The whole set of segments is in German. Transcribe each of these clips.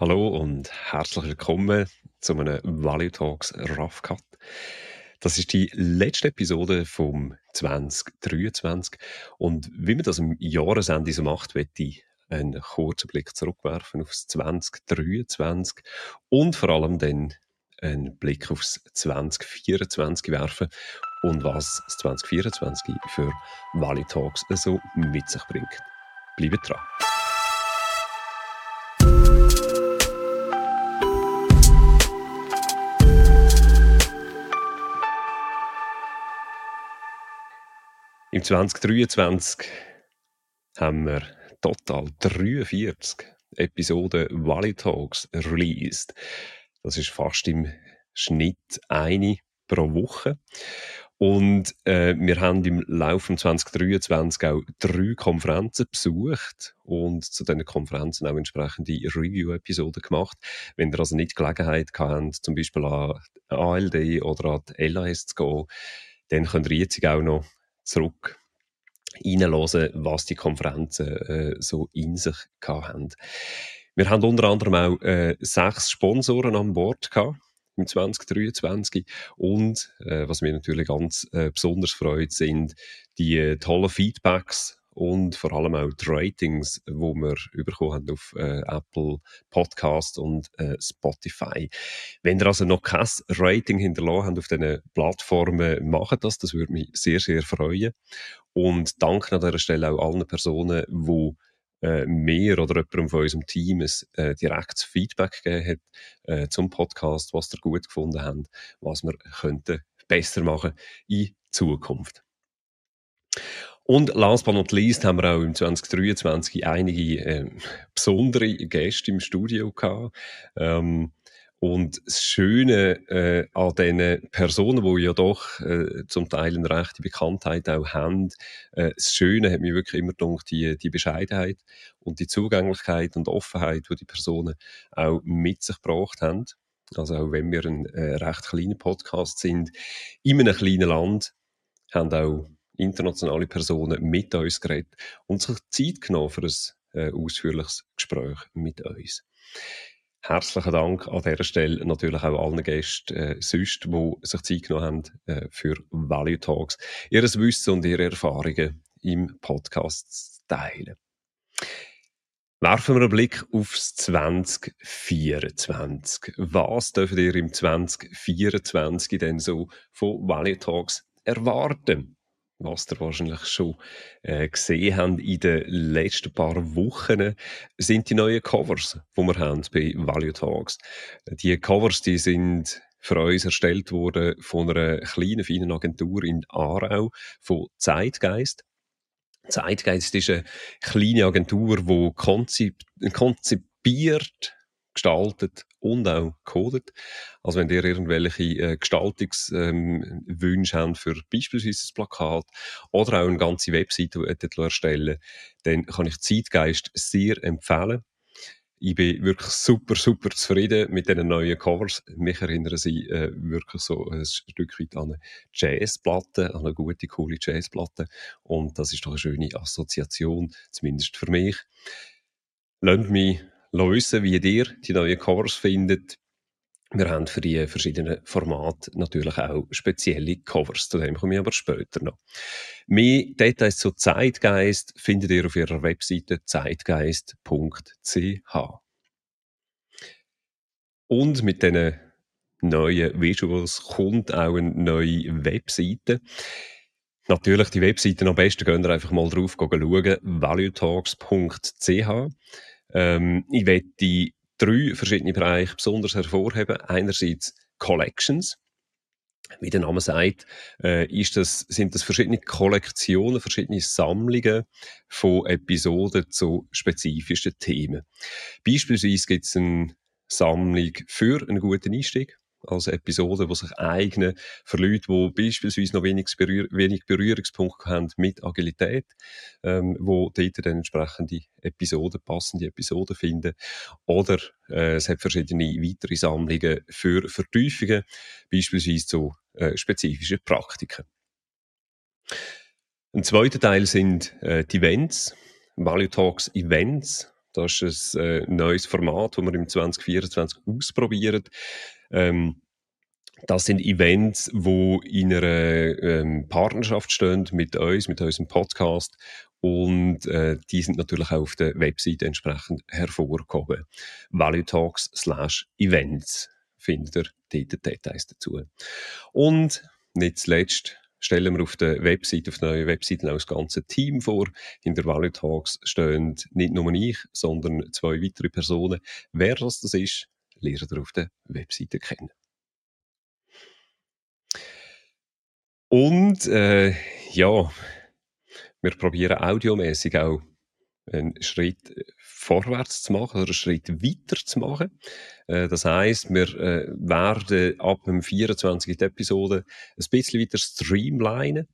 Hallo und herzlich willkommen zu einem Value Talks Rough Cut. Das ist die letzte Episode vom 2023 und wie man das im Jahresende so macht, möchte ich einen kurzen Blick zurückwerfen aufs 2023 und vor allem dann einen Blick aufs 2024 werfen und was das 2024 für Value Talks so mit sich bringt. Bleibt dran! Im 2023 haben wir total 43 Episoden Valley Talks released. Das ist fast im Schnitt eine pro Woche. Und äh, wir haben im Laufe 2023 auch drei Konferenzen besucht und zu diesen Konferenzen auch entsprechende Review-Episoden gemacht. Wenn ihr also nicht Gelegenheit habt, zum Beispiel an ALD oder an die LAS zu gehen, dann könnt ihr jetzt auch noch zurück reinhören, was die Konferenzen äh, so in sich haben. Wir haben unter anderem auch äh, sechs Sponsoren an Bord gehabt im 2023 und äh, was mir natürlich ganz äh, besonders freut, sind die äh, tollen Feedbacks und vor allem auch die Ratings, wo wir bekommen haben auf äh, Apple Podcast und äh, Spotify. Wenn ihr also noch kein Rating hinterlassen habt auf diesen Plattformen, macht das. Das würde mich sehr, sehr freuen. Und danke an dieser Stelle auch allen Personen, die äh, mir oder jemandem von unserem Team ein äh, direktes Feedback gegeben hat äh, zum Podcast, was ihr gut gefunden habt, was wir könnten besser machen in Zukunft. Und last but not least haben wir auch im 2023 einige äh, besondere Gäste im Studio gehabt. Ähm, und das Schöne äh, an diesen Personen, die ja doch äh, zum Teil eine rechte Bekanntheit auch haben, äh, das Schöne hat mir wirklich immer gedacht, die, die Bescheidenheit und die Zugänglichkeit und Offenheit, die die Personen auch mit sich gebracht haben. Also auch wenn wir ein äh, recht kleiner Podcast sind, in einem kleinen Land, haben auch internationale Personen mit uns geredet und sich Zeit genommen für ein äh, ausführliches Gespräch mit uns. Herzlichen Dank an dieser Stelle natürlich auch allen Gästen äh, sonst, die sich Zeit genommen haben äh, für Value Talks, ihr Wissen und ihre Erfahrungen im Podcast zu teilen. Werfen wir einen Blick aufs 2024. Was dürft ihr im 2024 denn so von Value Talks erwarten? Was ihr wahrscheinlich schon äh, gesehen habt in den letzten paar Wochen, sind die neuen Covers, die wir haben bei Value Talks. Die Covers, die sind für uns erstellt worden von einer kleinen, feinen Agentur in Aarau, von Zeitgeist. Zeitgeist ist eine kleine Agentur, die konzipiert gestaltet und auch codet. Also wenn ihr irgendwelche äh, Gestaltungswünsche ähm, habt für beispielsweise ein Plakat oder auch eine ganze Webseite erstellen dann kann ich Zeitgeist sehr empfehlen. Ich bin wirklich super, super zufrieden mit diesen neuen Covers. Mich erinnern sie äh, wirklich so ein Stück weit an eine Jazzplatte, an eine gute, coole Jazzplatte. Und das ist doch eine schöne Assoziation, zumindest für mich. Lasst mich wissen, wie ihr die neuen Covers findet. Wir haben für die verschiedenen Formate natürlich auch spezielle Covers. Zu dem komme ich aber später noch. Mehr Details zu Zeitgeist findet ihr auf ihrer Webseite zeitgeist.ch. Und mit diesen neuen Visuals kommt auch eine neue Webseite. Natürlich, die Webseite am besten könnt ihr einfach mal drauf schauen, valuetalks.ch. Ähm, ich werde drei verschiedene Bereiche besonders hervorheben. Einerseits Collections. Wie der Name sagt, äh, ist das, sind das verschiedene Kollektionen, verschiedene Sammlungen von Episoden zu spezifischen Themen. Beispielsweise gibt es eine Sammlung für einen guten Einstieg als Episoden, die sich eignen für Leute, die beispielsweise noch wenig, Berühr wenig Berührungspunkte haben mit Agilität, ähm, wo dort dann entsprechende Episoden, passende Episoden finden. Oder äh, es hat verschiedene weitere Sammlungen für Vertiefungen, beispielsweise zu äh, spezifischen Praktiken. Ein zweiter Teil sind äh, die Events, Value Talks Events. Das ist ein äh, neues Format, das wir im 2024 ausprobieren. Ähm, das sind Events, wo in einer ähm, Partnerschaft stehen mit uns, mit unserem Podcast. Und äh, die sind natürlich auch auf der Website entsprechend hervorgehoben. Value Talks slash Events findet ihr dort Details dazu. Und nicht zuletzt stellen wir auf der Website, auf der neuen Website auch das ganze Team vor. Hinter Value Talks stehen nicht nur ich, sondern zwei weitere Personen. Wer das ist, ihr auf der Webseite kennen. Und äh, ja, wir probieren audiomäßig auch einen Schritt vorwärts zu machen oder einen Schritt weiter zu machen. Äh, das heißt, wir äh, werden ab dem 24. Episode ein bisschen weiter streamlinen.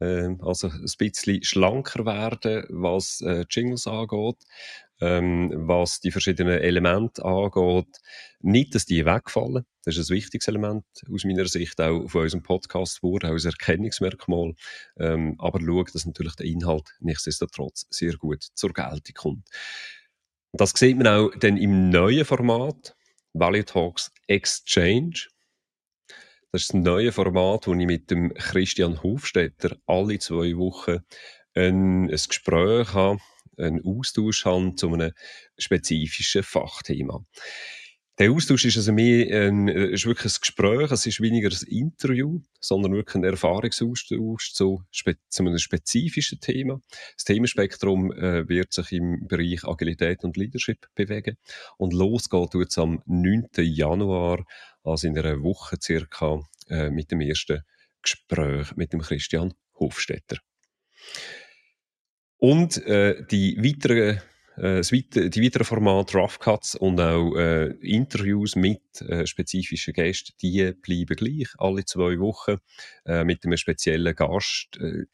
Äh, also ein bisschen schlanker werden, was äh, Jingles angeht ähm, was die verschiedenen Elemente angeht. Nicht, dass die wegfallen. Das ist ein wichtiges Element aus meiner Sicht auch von unserem Podcast wurde, auch ein Erkennungsmerkmal. Ähm, aber schauen, dass natürlich der Inhalt nichtsdestotrotz sehr gut zur Geltung kommt. Das sieht man auch dann im neuen Format, Value Talks Exchange. Das ist ein neues Format, wo ich mit dem Christian Hofstetter alle zwei Wochen ein, ein Gespräch habe einen Austausch haben zu einem spezifischen Fachthema. Der Austausch ist also mehr ein, äh, ist wirklich ein Gespräch, es ist weniger ein Interview, sondern wirklich ein Erfahrungsaustausch zu, zu einem spezifischen Thema. Das Themenspektrum äh, wird sich im Bereich Agilität und Leadership bewegen. Und losgeht tut es am 9. Januar, also in einer Woche circa, äh, mit dem ersten Gespräch mit dem Christian Hofstetter. Und äh, die weiteren äh, die weiteren Formate, Rough Cuts und auch äh, Interviews mit äh, spezifischen Gästen, die bleiben gleich, alle zwei Wochen, äh, mit einem speziellen Gast. Äh,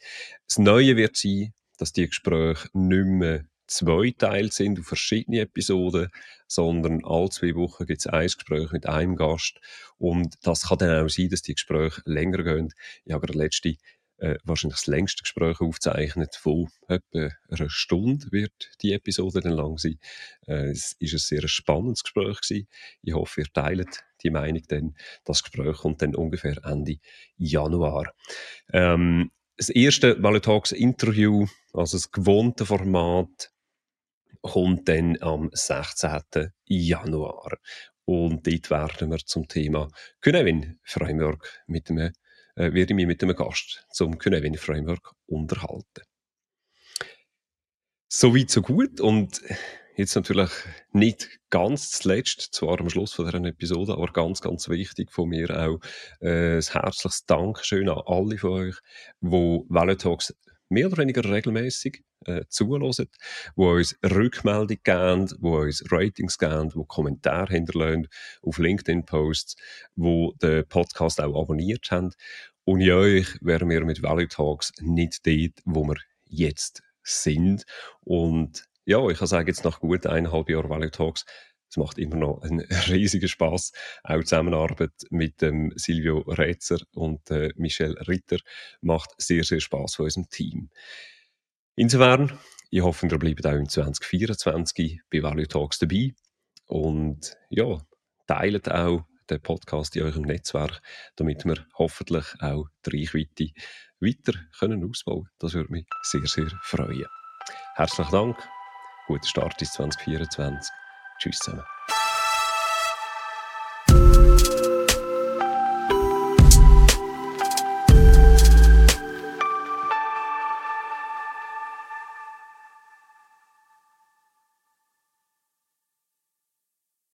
das Neue wird sein, dass die Gespräche nicht mehr zweiteilt sind auf verschiedene Episoden, sondern alle zwei Wochen gibt es ein Gespräch mit einem Gast. Und das kann dann auch sein, dass die Gespräche länger gehen. Ich habe gerade letzte äh, wahrscheinlich das längste Gespräch aufzeichnet. Von etwa einer Stunde wird die Episode dann lang sein. Äh, es ist ein sehr spannendes Gespräch gewesen. Ich hoffe, ihr teilt die Meinung denn. Das Gespräch kommt dann ungefähr Ende Januar. Ähm, das erste Value Talks Interview, also das gewohnte Format, kommt dann am 16. Januar. Und dort werden wir zum Thema Künewin Framework mit einem äh, werde ich mich mit einem Gast zum Cynefin Framework unterhalten. Soweit, so gut. Und jetzt natürlich nicht ganz zuletzt, zwar am Schluss von dieser Episode, aber ganz, ganz wichtig von mir auch äh, ein herzliches Dankeschön an alle von euch, die Value Talks mehr oder weniger regelmäßig äh, zulassen, wo uns Rückmeldung geben, wo uns Ratings geben, wo Kommentare hinterlassen auf LinkedIn-Posts, wo den Podcast auch abonniert haben. Ohne euch wären wir mit Value Talks nicht dort, wo wir jetzt sind. Und ja, ich kann sagen, jetzt nach gut eineinhalb Jahren Value Talks, es macht immer noch einen riesigen Spaß. Auch die Zusammenarbeit mit dem Silvio Rätzer und äh, Michel Ritter macht sehr, sehr Spaß für unserem Team. Insofern, ich hoffe, ihr bleibt auch im 2024 bei Value Talks dabei. Und ja, teilt auch den Podcast in eurem Netzwerk, damit wir hoffentlich auch die Reichweite weiter können ausbauen. Das würde mich sehr, sehr freuen. Herzlichen Dank. Guten Start ins 2024. Tschüss zusammen.